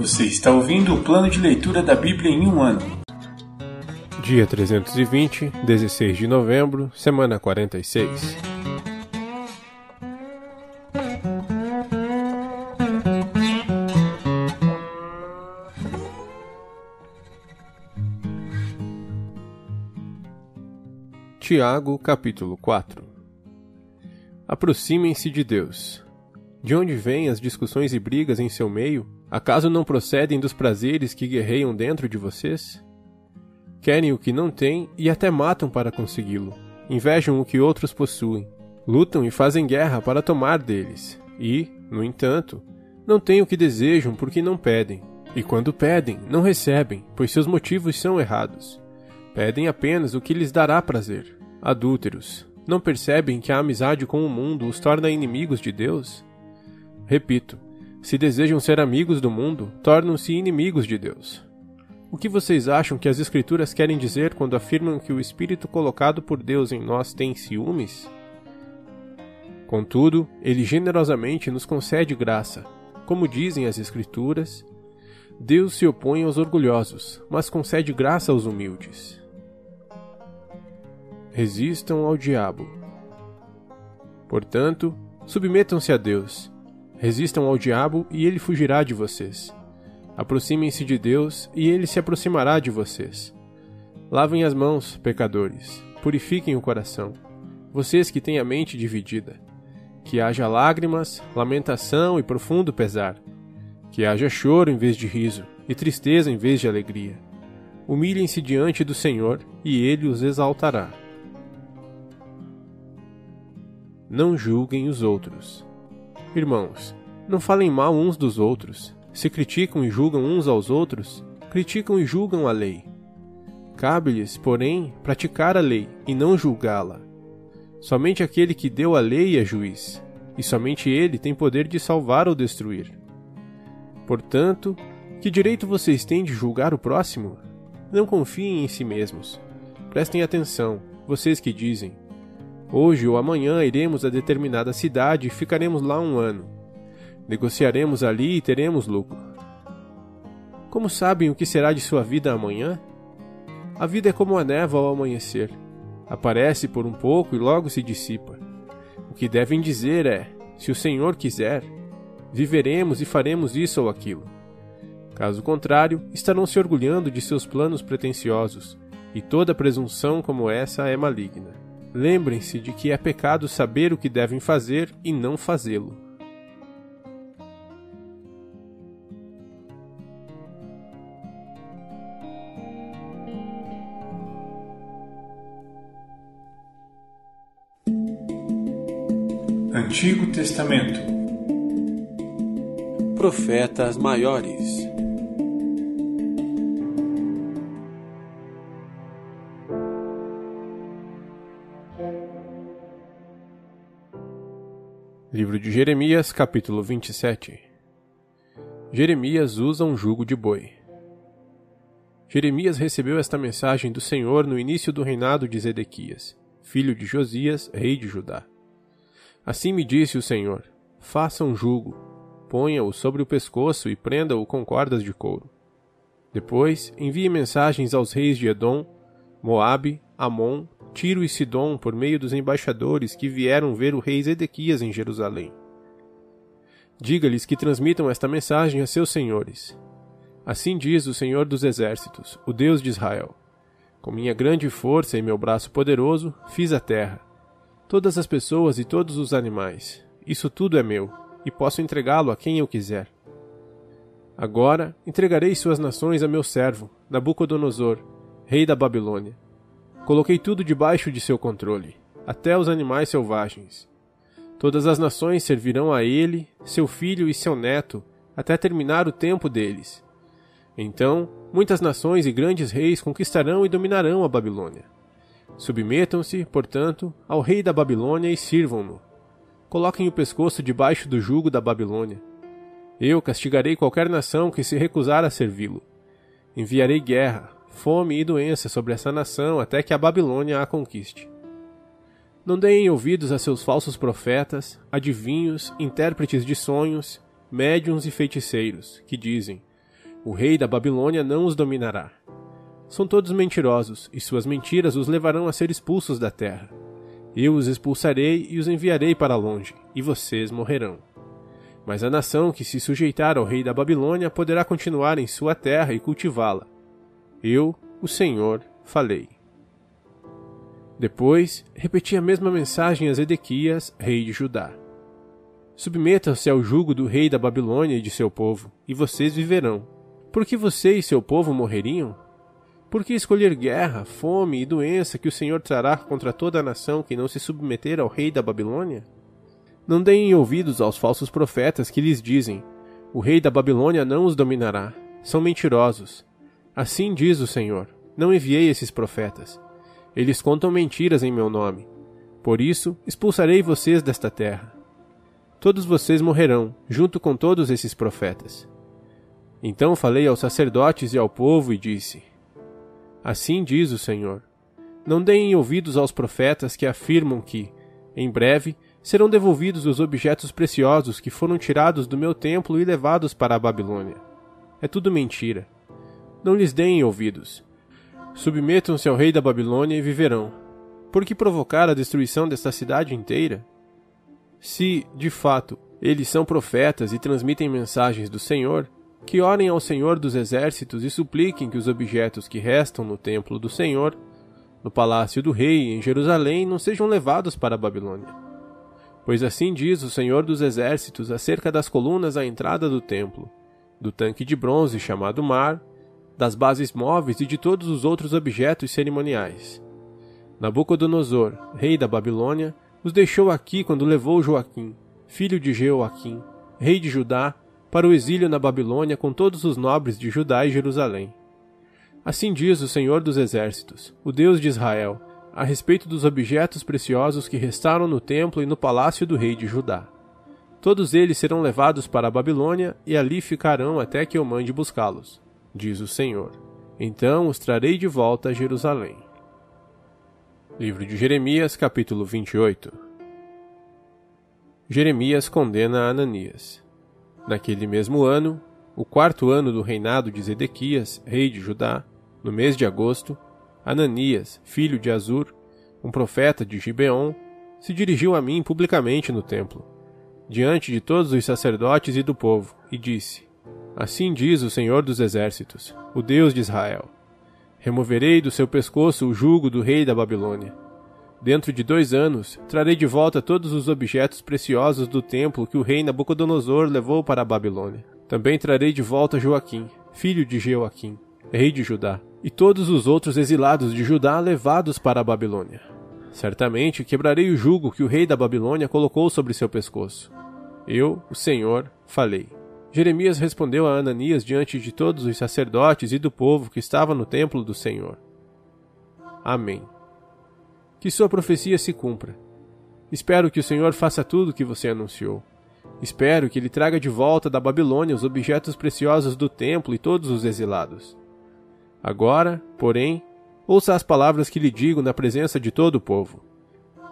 Você está ouvindo o plano de leitura da Bíblia em um ano. Dia 320, 16 de novembro, semana 46. Tiago, capítulo 4 Aproximem-se de Deus. De onde vêm as discussões e brigas em seu meio? Acaso não procedem dos prazeres que guerreiam dentro de vocês? Querem o que não têm e até matam para consegui-lo. Invejam o que outros possuem. Lutam e fazem guerra para tomar deles. E, no entanto, não têm o que desejam porque não pedem. E quando pedem, não recebem, pois seus motivos são errados. Pedem apenas o que lhes dará prazer. Adúlteros, não percebem que a amizade com o mundo os torna inimigos de Deus? Repito, se desejam ser amigos do mundo, tornam-se inimigos de Deus. O que vocês acham que as Escrituras querem dizer quando afirmam que o Espírito colocado por Deus em nós tem ciúmes? Contudo, ele generosamente nos concede graça. Como dizem as Escrituras, Deus se opõe aos orgulhosos, mas concede graça aos humildes. Resistam ao diabo. Portanto, submetam-se a Deus. Resistam ao diabo e ele fugirá de vocês. Aproximem-se de Deus e ele se aproximará de vocês. Lavem as mãos, pecadores. Purifiquem o coração. Vocês que têm a mente dividida. Que haja lágrimas, lamentação e profundo pesar. Que haja choro em vez de riso e tristeza em vez de alegria. Humilhem-se diante do Senhor e ele os exaltará. não julguem os outros. Irmãos, não falem mal uns dos outros. Se criticam e julgam uns aos outros, criticam e julgam a lei. Cabe-lhes, porém, praticar a lei e não julgá-la. Somente aquele que deu a lei é juiz, e somente ele tem poder de salvar ou destruir. Portanto, que direito vocês têm de julgar o próximo? Não confiem em si mesmos. Prestem atenção, vocês que dizem: Hoje ou amanhã iremos a determinada cidade e ficaremos lá um ano. Negociaremos ali e teremos lucro. Como sabem o que será de sua vida amanhã? A vida é como a névoa ao amanhecer. Aparece por um pouco e logo se dissipa. O que devem dizer é: se o Senhor quiser, viveremos e faremos isso ou aquilo. Caso contrário, estarão se orgulhando de seus planos pretensiosos, e toda presunção como essa é maligna. Lembrem-se de que é pecado saber o que devem fazer e não fazê-lo. Antigo Testamento Profetas Maiores Livro de Jeremias, capítulo 27 Jeremias usa um jugo de boi. Jeremias recebeu esta mensagem do Senhor no início do reinado de Zedequias, filho de Josias, rei de Judá. Assim me disse o Senhor: Faça um jugo, ponha-o sobre o pescoço e prenda-o com cordas de couro. Depois, envie mensagens aos reis de Edom, Moabe, Amon, Tiro e Sidom por meio dos embaixadores que vieram ver o rei Zedequias em Jerusalém. Diga-lhes que transmitam esta mensagem a seus senhores. Assim diz o Senhor dos Exércitos, o Deus de Israel: Com minha grande força e meu braço poderoso, fiz a terra, todas as pessoas e todos os animais. Isso tudo é meu, e posso entregá-lo a quem eu quiser. Agora entregarei suas nações a meu servo, Nabucodonosor, rei da Babilônia Coloquei tudo debaixo de seu controle, até os animais selvagens. Todas as nações servirão a ele, seu filho e seu neto, até terminar o tempo deles. Então, muitas nações e grandes reis conquistarão e dominarão a Babilônia. Submetam-se, portanto, ao rei da Babilônia e sirvam-no. Coloquem o pescoço debaixo do jugo da Babilônia. Eu castigarei qualquer nação que se recusar a servi-lo. Enviarei guerra, fome e doença sobre essa nação até que a Babilônia a conquiste. Não deem ouvidos a seus falsos profetas, adivinhos, intérpretes de sonhos, médiums e feiticeiros, que dizem: O rei da Babilônia não os dominará. São todos mentirosos, e suas mentiras os levarão a ser expulsos da terra. Eu os expulsarei e os enviarei para longe, e vocês morrerão. Mas a nação que se sujeitar ao rei da Babilônia poderá continuar em sua terra e cultivá-la. Eu, o Senhor, falei. Depois, repeti a mesma mensagem a Zedequias, rei de Judá. Submetam-se ao jugo do rei da Babilônia e de seu povo, e vocês viverão. Porque você e seu povo morreriam? Por que escolher guerra, fome e doença que o Senhor trará contra toda a nação que não se submeter ao rei da Babilônia? Não deem ouvidos aos falsos profetas que lhes dizem: O rei da Babilônia não os dominará. São mentirosos. Assim diz o Senhor: Não enviei esses profetas. Eles contam mentiras em meu nome. Por isso, expulsarei vocês desta terra. Todos vocês morrerão, junto com todos esses profetas. Então falei aos sacerdotes e ao povo e disse: Assim diz o Senhor: Não deem ouvidos aos profetas que afirmam que, em breve, serão devolvidos os objetos preciosos que foram tirados do meu templo e levados para a Babilônia. É tudo mentira. Não lhes deem ouvidos. Submetam-se ao rei da Babilônia e viverão. Por que provocar a destruição desta cidade inteira? Se, de fato, eles são profetas e transmitem mensagens do Senhor, que orem ao Senhor dos exércitos e supliquem que os objetos que restam no templo do Senhor, no palácio do rei em Jerusalém, não sejam levados para a Babilônia. Pois assim diz o Senhor dos exércitos acerca das colunas à entrada do templo, do tanque de bronze chamado Mar, das bases móveis e de todos os outros objetos cerimoniais. Nabucodonosor, rei da Babilônia, os deixou aqui quando levou Joaquim, filho de Jeoaquim, rei de Judá, para o exílio na Babilônia com todos os nobres de Judá e Jerusalém. Assim diz o Senhor dos Exércitos, o Deus de Israel, a respeito dos objetos preciosos que restaram no templo e no palácio do rei de Judá. Todos eles serão levados para a Babilônia e ali ficarão até que eu mande buscá-los, diz o Senhor. Então os trarei de volta a Jerusalém. Livro de Jeremias, capítulo 28 Jeremias condena Ananias. Naquele mesmo ano, o quarto ano do reinado de Zedequias, rei de Judá, no mês de agosto, Ananias, filho de Azur, um profeta de Gibeon, se dirigiu a mim publicamente no templo, diante de todos os sacerdotes e do povo, e disse: Assim diz o Senhor dos Exércitos, o Deus de Israel Removerei do seu pescoço o jugo do rei da Babilônia. Dentro de dois anos, trarei de volta todos os objetos preciosos do templo que o rei Nabucodonosor levou para a Babilônia. Também trarei de volta Joaquim, filho de Jeoaquim, rei de Judá, e todos os outros exilados de Judá levados para a Babilônia. Certamente quebrarei o jugo que o rei da Babilônia colocou sobre seu pescoço. Eu, o Senhor, falei. Jeremias respondeu a Ananias diante de todos os sacerdotes e do povo que estava no templo do Senhor. Amém. Que sua profecia se cumpra. Espero que o Senhor faça tudo o que você anunciou. Espero que ele traga de volta da Babilônia os objetos preciosos do templo e todos os exilados. Agora, porém, ouça as palavras que lhe digo na presença de todo o povo.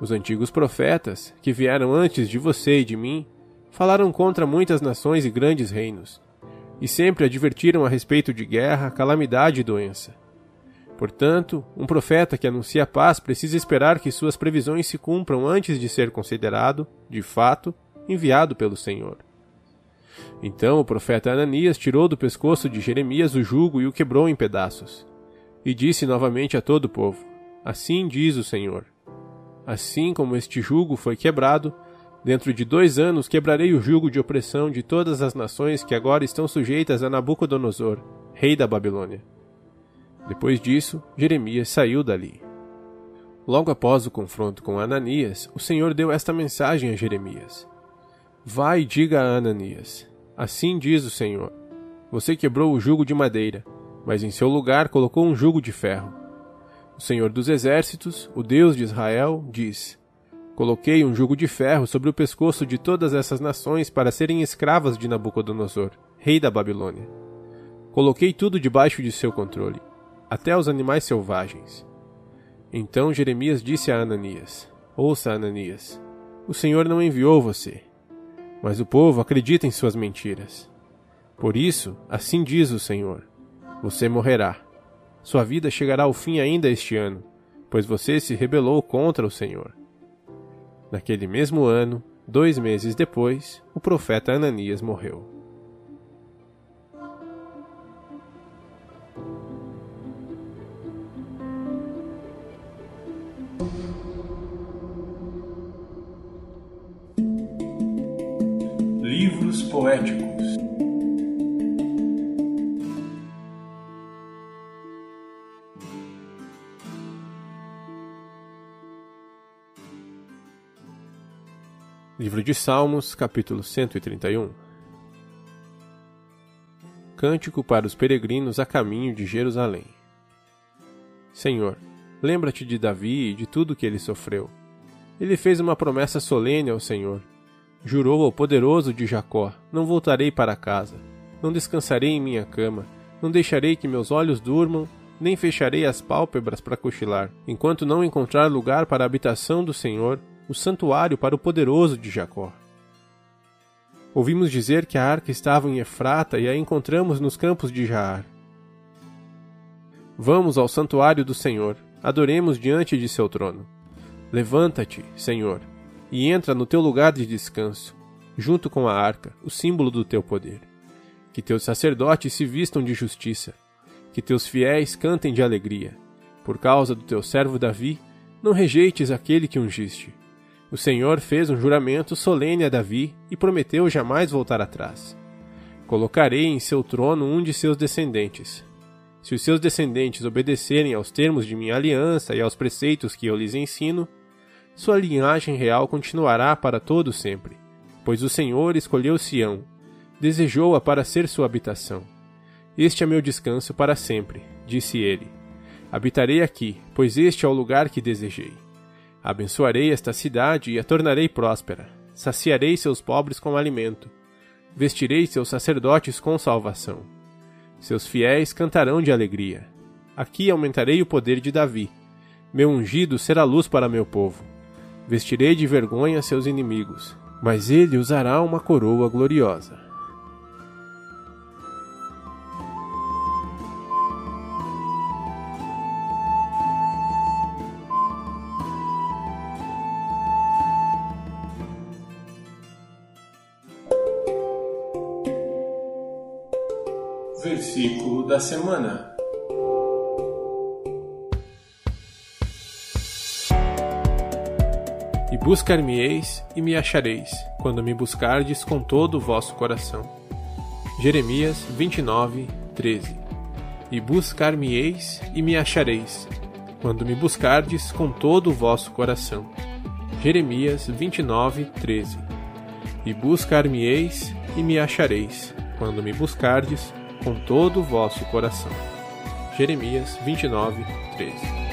Os antigos profetas, que vieram antes de você e de mim, falaram contra muitas nações e grandes reinos, e sempre advertiram a respeito de guerra, calamidade e doença. Portanto, um profeta que anuncia paz precisa esperar que suas previsões se cumpram antes de ser considerado, de fato, enviado pelo Senhor. Então o profeta Ananias tirou do pescoço de Jeremias o jugo e o quebrou em pedaços. E disse novamente a todo o povo: Assim diz o Senhor: Assim como este jugo foi quebrado, Dentro de dois anos quebrarei o jugo de opressão de todas as nações que agora estão sujeitas a Nabucodonosor, rei da Babilônia. Depois disso, Jeremias saiu dali. Logo após o confronto com Ananias, o Senhor deu esta mensagem a Jeremias: Vai e diga a Ananias: Assim diz o Senhor: Você quebrou o jugo de madeira, mas em seu lugar colocou um jugo de ferro. O Senhor dos Exércitos, o Deus de Israel, diz: Coloquei um jugo de ferro sobre o pescoço de todas essas nações para serem escravas de Nabucodonosor, rei da Babilônia. Coloquei tudo debaixo de seu controle, até os animais selvagens. Então Jeremias disse a Ananias: Ouça, Ananias, o Senhor não enviou você, mas o povo acredita em suas mentiras. Por isso, assim diz o Senhor: Você morrerá. Sua vida chegará ao fim ainda este ano, pois você se rebelou contra o Senhor. Naquele mesmo ano, dois meses depois, o profeta Ananias morreu. Livros poéticos Livro de Salmos, capítulo 131 Cântico para os peregrinos a caminho de Jerusalém. Senhor, lembra-te de Davi e de tudo que ele sofreu. Ele fez uma promessa solene ao Senhor. Jurou ao poderoso de Jacó: Não voltarei para casa, não descansarei em minha cama, não deixarei que meus olhos durmam, nem fecharei as pálpebras para cochilar, enquanto não encontrar lugar para a habitação do Senhor o santuário para o poderoso de Jacó. Ouvimos dizer que a arca estava em Efrata e a encontramos nos campos de Jaar. Vamos ao santuário do Senhor, adoremos diante de seu trono. Levanta-te, Senhor, e entra no teu lugar de descanso, junto com a arca, o símbolo do teu poder. Que teus sacerdotes se vistam de justiça, que teus fiéis cantem de alegria. Por causa do teu servo Davi, não rejeites aquele que ungiste. O Senhor fez um juramento solene a Davi e prometeu jamais voltar atrás. Colocarei em seu trono um de seus descendentes. Se os seus descendentes obedecerem aos termos de minha aliança e aos preceitos que eu lhes ensino, sua linhagem real continuará para todo sempre, pois o Senhor escolheu Sião, desejou-a para ser sua habitação. Este é meu descanso para sempre, disse ele. Habitarei aqui, pois este é o lugar que desejei. Abençoarei esta cidade e a tornarei próspera. Saciarei seus pobres com alimento. Vestirei seus sacerdotes com salvação. Seus fiéis cantarão de alegria. Aqui aumentarei o poder de Davi. Meu ungido será luz para meu povo. Vestirei de vergonha seus inimigos, mas ele usará uma coroa gloriosa. Versículo da semana. E buscar-me-eis e me achareis, quando me buscardes com todo o vosso coração. Jeremias 29, 13 E buscar-me-eis e me achareis, quando me buscardes com todo o vosso coração. Jeremias 29, 13 E buscar-me-eis e me achareis, quando me buscardes com todo o vosso coração. Jeremias 29, 13